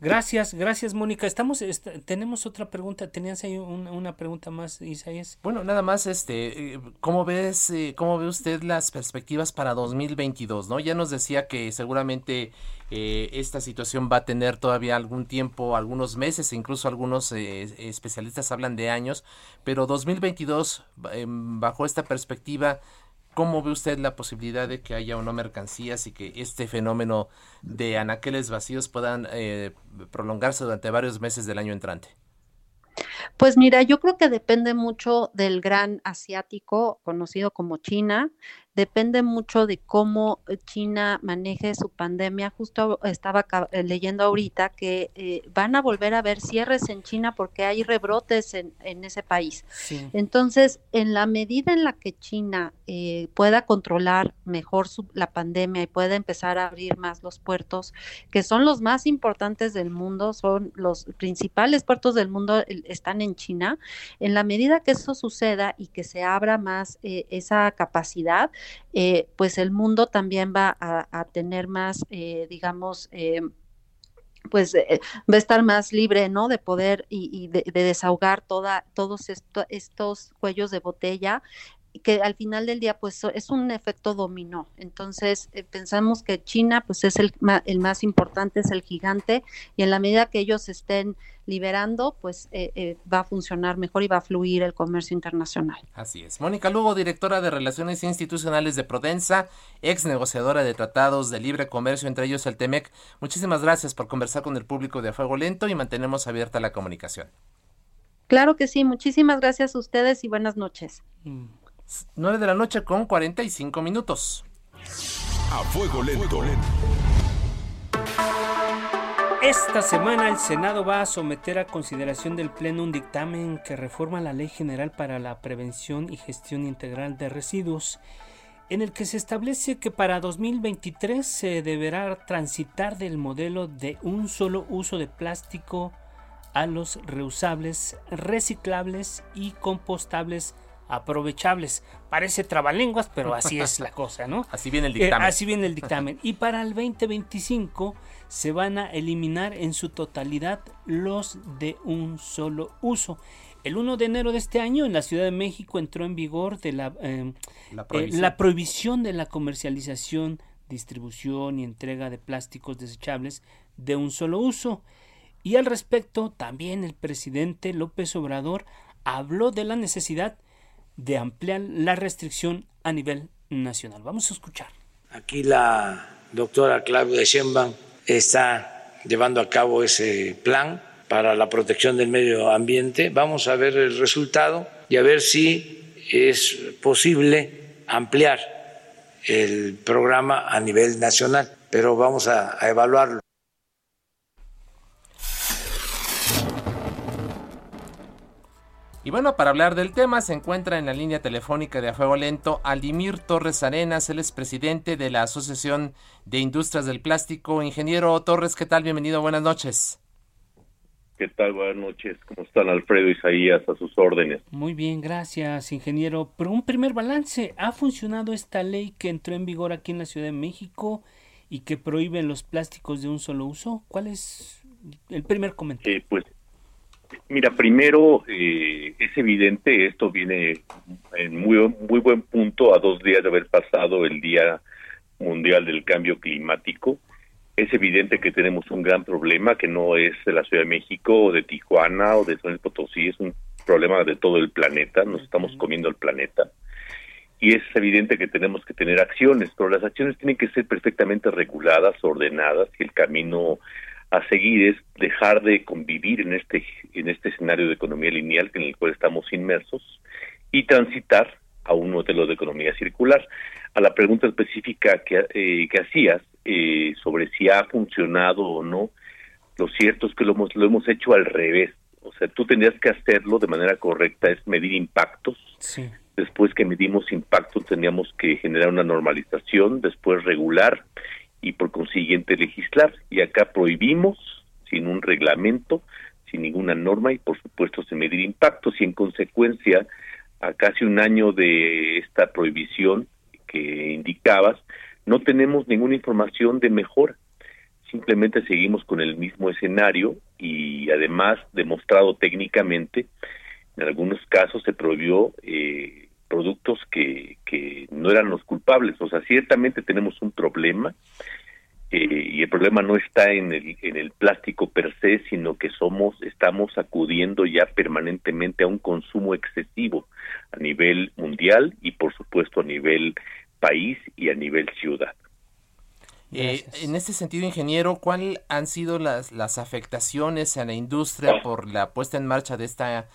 Gracias, gracias Mónica. Estamos, tenemos otra pregunta. ¿Tenías ahí una pregunta más, Isaías? Bueno, nada más, este, eh, ¿cómo ves, eh, cómo ve usted las perspectivas para 2022, no? Ya nos decía que seguramente eh, esta situación va a tener todavía algún tiempo, algunos meses, incluso algunos especialistas hablan de años, pero 2022, em, bajo esta perspectiva, ¿Cómo ve usted la posibilidad de que haya o no mercancías y que este fenómeno de anaqueles vacíos puedan eh, prolongarse durante varios meses del año entrante? Pues mira, yo creo que depende mucho del gran asiático conocido como China, depende mucho de cómo eh, China maneje su pandemia. Justo estaba eh, leyendo ahorita que eh, van a volver a ver cierres en China porque hay rebrotes en, ese país. Entonces, en la medida en la que China pueda controlar mejor la pandemia y pueda empezar a abrir más los puertos, que son los más importantes del mundo, son los principales puertos del mundo, están en China, en la medida que eso suceda y que se abra más esa capacidad, eh, pues el mundo también va a, tener más, eh, digamos, eh, pues va a estar más libre, ¿no? De poder y, de, desahogar toda, todos estos cuellos de botella que al final del día pues es un efecto dominó. Entonces pensamos que China pues es el, el más importante, es el gigante y en la medida que ellos estén liberando, pues eh, eh, va a funcionar mejor y va a fluir el comercio internacional. Así es. Mónica Lugo, directora de Relaciones Institucionales de Prodensa, ex negociadora de tratados de libre comercio, entre ellos el TEMEC. Muchísimas gracias por conversar con el público de A Fuego Lento y mantenemos abierta la comunicación. Claro que sí, muchísimas gracias a ustedes y buenas noches. 9 de la noche con 45 minutos. A Fuego Lento. Esta semana el Senado va a someter a consideración del Pleno un dictamen que reforma la Ley General para la Prevención y Gestión Integral de Residuos, en el que se establece que para 2023 se deberá transitar del modelo de un solo uso de plástico a los reusables, reciclables y compostables aprovechables. Parece trabalenguas, pero así es la cosa, ¿no? Así viene el dictamen. así viene el dictamen. Y para el 2025 se van a eliminar en su totalidad los de un solo uso. El 1 de enero de este año en la Ciudad de México entró en vigor de la, eh, la, prohibición. la, prohibición. de la comercialización, distribución y entrega de plásticos desechables de un solo uso. Y al respecto, también el presidente López Obrador habló de la necesidad de ampliar la restricción a nivel nacional. Vamos a escuchar. Aquí la doctora Claudia Sheinbaum está llevando a cabo ese plan para la protección del medio ambiente. Vamos a ver el resultado y a ver si es posible ampliar el programa a nivel nacional, pero vamos a, a evaluarlo. Y bueno, para hablar del tema se encuentra en la línea telefónica de A Fuego Lento Aldimir Torres Arenas, él es presidente de la Asociación de Industrias del Plástico. Ingeniero Torres, ¿qué tal? Bienvenido, buenas noches. ¿Qué tal? Buenas noches. ¿Cómo están Alfredo Isaías a sus órdenes? Muy bien, gracias, ingeniero. Pero un primer balance, ¿ha funcionado esta ley que entró en vigor aquí en la Ciudad de México y que prohíbe los plásticos de un solo uso? ¿Cuál es el primer comentario? Eh, pues Mira, primero eh, es evidente, esto viene en muy, muy buen punto a dos días de haber pasado el Día Mundial del Cambio Climático. Es evidente que tenemos un gran problema que no es de la Ciudad de México o de Tijuana o de San Luis Potosí, es un problema de todo el planeta, nos estamos comiendo el planeta. Y es evidente que tenemos que tener acciones, pero las acciones tienen que ser perfectamente reguladas, ordenadas, y el camino a seguir es dejar de convivir en este en este escenario de economía lineal en el cual estamos inmersos y transitar a un modelo de economía circular. A la pregunta específica que, eh, que hacías eh, sobre si ha funcionado o no, lo cierto es que lo hemos, lo hemos hecho al revés. O sea, tú tendrías que hacerlo de manera correcta, es medir impactos. Después que medimos impactos, teníamos que generar una normalización, después regular y por consiguiente legislar. Y acá prohibimos, sin un reglamento, sin ninguna norma y por supuesto sin medir impactos y en consecuencia a casi un año de esta prohibición que indicabas, no tenemos ninguna información de mejora. Simplemente seguimos con el mismo escenario y además demostrado técnicamente, en algunos casos se prohibió eh, productos que, que no eran los culpables. O sea, ciertamente tenemos un problema eh, y el problema no está en el, en el plástico per se, sino que somos, estamos acudiendo ya permanentemente a un consumo excesivo a nivel mundial y por supuesto a nivel país y a nivel ciudad. Eh, en este sentido, ingeniero, ¿cuáles han sido las, las afectaciones a la industria por la puesta en marcha de esta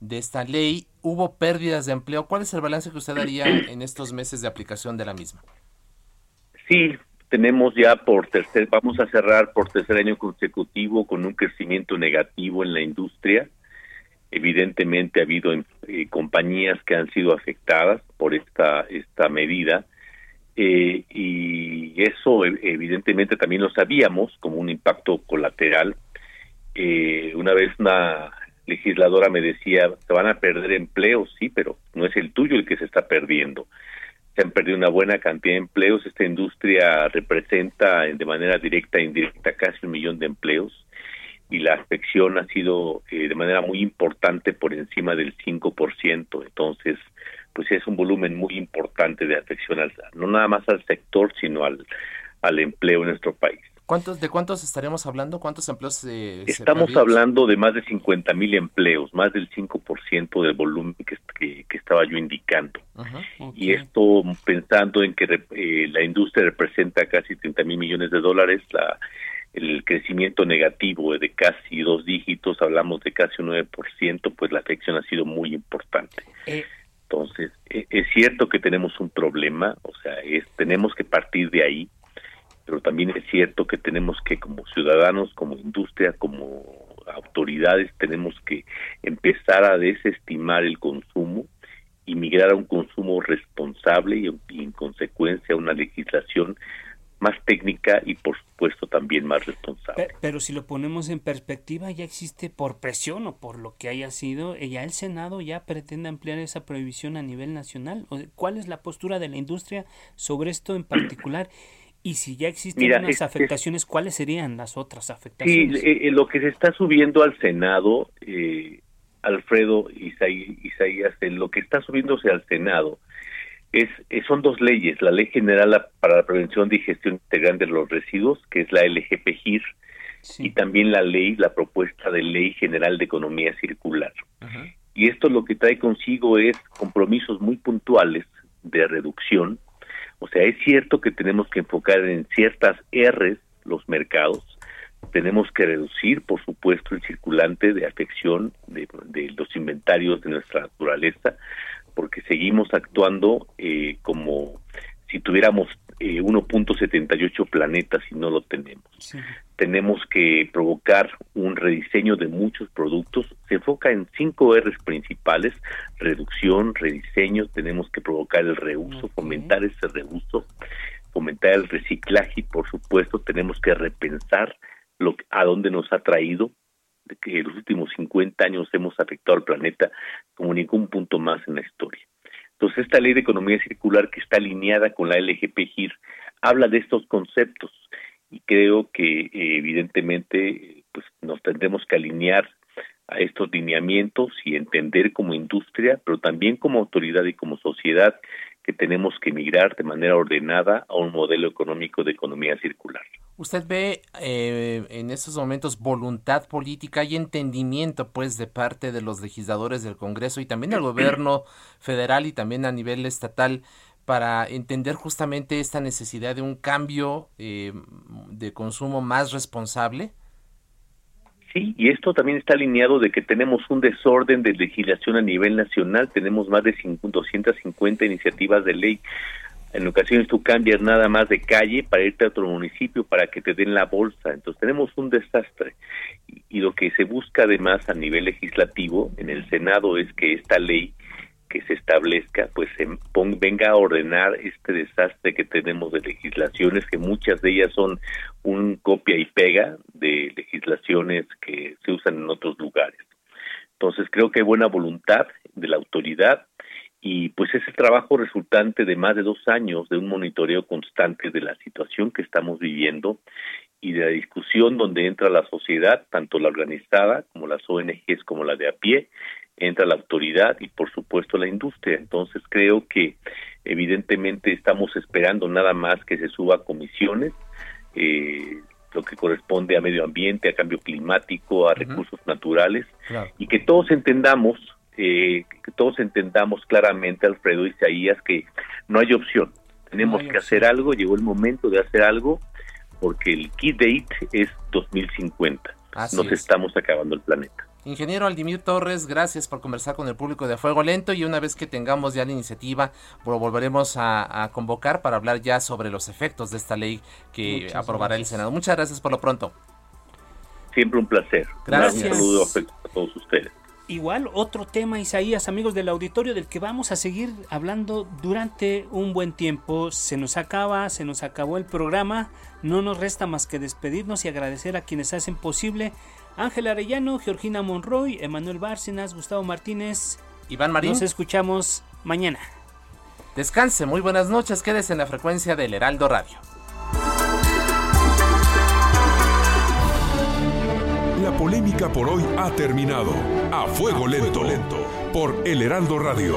de esta ley. Hubo pérdidas de empleo. ¿Cuál es el balance que usted daría en estos meses de aplicación de la misma? Sí, tenemos ya por tercer, vamos a cerrar por tercer año consecutivo con un crecimiento negativo en la industria. Evidentemente ha habido eh, compañías que han sido afectadas por esta esta medida eh, y eso evidentemente también lo sabíamos como un impacto colateral. Eh, una vez una legisladora me decía, se van a perder empleos, sí, pero no es el tuyo el que se está perdiendo. Se han perdido una buena cantidad de empleos, esta industria representa de manera directa e indirecta casi un millón de empleos y la afección ha sido eh, de manera muy importante por encima del 5%, entonces pues es un volumen muy importante de afección al, no nada más al sector, sino al, al empleo en nuestro país. ¿Cuántos, ¿De cuántos estaremos hablando? ¿Cuántos empleos se, Estamos hablando de más de 50 mil empleos, más del 5% del volumen que, que, estaba yo indicando. Y esto pensando en que eh, la industria representa casi 30 mil millones de dólares, la, el crecimiento negativo de casi dos dígitos, hablamos de casi un 9%, pues la afección ha sido muy importante. Eh. Entonces, e, es cierto que tenemos un problema, o sea, es, tenemos que partir de ahí pero también es cierto que tenemos que como ciudadanos, como industria, como autoridades, tenemos que empezar a desestimar el consumo y migrar a un consumo responsable y, en consecuencia a una legislación más técnica y por supuesto, también más responsable. Pero, si lo ponemos en perspectiva, ya existe por presión o por lo que haya sido, eh, ya el Senado ya pretende ampliar esa prohibición a nivel nacional. ¿Cuál es la postura de la industria sobre esto en particular? Y si ya existen unas afectaciones, ¿cuáles serían las otras afectaciones? Sí, eh, lo que se está subiendo al Senado, eh, Alfredo Isaías, lo que está subiéndose al Senado es, eh, son dos leyes, la Ley General para la Prevención y Gestión Integral de los Residuos, que es la LGPGIR, y también la ley, la propuesta de Ley General de Economía Circular. Y esto lo que trae consigo es compromisos muy puntuales de reducción. O sea, es cierto que tenemos que enfocar en ciertas R's los mercados, tenemos que reducir, por supuesto, el circulante de afección de, de los inventarios de nuestra naturaleza, porque seguimos actuando eh, como si tuviéramos eh, 1.78 planetas y no lo tenemos. Tenemos que provocar un rediseño de muchos productos. Se enfoca en cinco R's principales, reducción, rediseño, tenemos que provocar el reuso, fomentar ese reuso, fomentar el reciclaje y por supuesto tenemos que repensar lo, a dónde nos ha traído de que en los últimos 50 años hemos afectado al planeta como ningún punto más en la historia. Entonces, esta ley de economía circular que está alineada con la LGP-GIR habla de estos conceptos y creo que eh, evidentemente pues nos tendremos que alinear a estos lineamientos y entender como industria, pero también como autoridad y como sociedad que tenemos que migrar de manera ordenada a un modelo económico de economía circular. ¿Usted ve eh, en estos momentos voluntad política y entendimiento, pues, de parte de los legisladores del Congreso y también del gobierno federal y también a nivel estatal para entender justamente esta necesidad de un cambio eh, de consumo más responsable? Sí, y esto también está alineado de que tenemos un desorden de legislación a nivel nacional, tenemos más de 250 iniciativas de ley en ocasiones tú cambias nada más de calle para irte a otro municipio para que te den la bolsa. Entonces tenemos un desastre. Y, lo que se busca además a nivel legislativo en el Senado es que esta ley que se establezca, pues se venga a ordenar este desastre que tenemos de legislaciones, que muchas de ellas son un copia y pega de legislaciones que se usan en otros lugares. Entonces creo que hay buena voluntad de la autoridad, y pues es el trabajo resultante de más de dos años de un monitoreo constante de la situación que estamos viviendo y de la discusión donde entra la sociedad, tanto la organizada como las ONGs como la de a pie, entra la autoridad y por supuesto la industria. Entonces creo que evidentemente estamos esperando nada más que se suba a comisiones, eh, lo que corresponde a medio ambiente, a cambio climático, a recursos naturales, y que todos entendamos que todos entendamos claramente, Alfredo y Isaías, que no hay opción. Tenemos que hacer algo, llegó el momento de hacer algo, porque el key date es 2050. Nos estamos acabando el planeta. Ingeniero Aldimir Torres, gracias por conversar con el público de Fuego Lento y una vez que tengamos ya la iniciativa, volveremos a, convocar para hablar ya sobre los efectos de esta ley que aprobará el Senado. Muchas gracias por lo pronto. Siempre un placer. Gracias. Un saludo a todos ustedes. Igual otro tema, Isaías, amigos del auditorio, del que vamos a seguir hablando durante un buen tiempo. Se nos acaba, se nos acabó el programa. No nos resta más que despedirnos y agradecer a quienes hacen posible. Ángel Arellano, Georgina Monroy, Emanuel Bárcenas, Gustavo Martínez. Iván Marín. Nos escuchamos mañana. Descanse, muy buenas noches, quédese en la frecuencia del Heraldo Radio. La polémica por hoy ha terminado. A fuego lento, lento por El Heraldo Radio.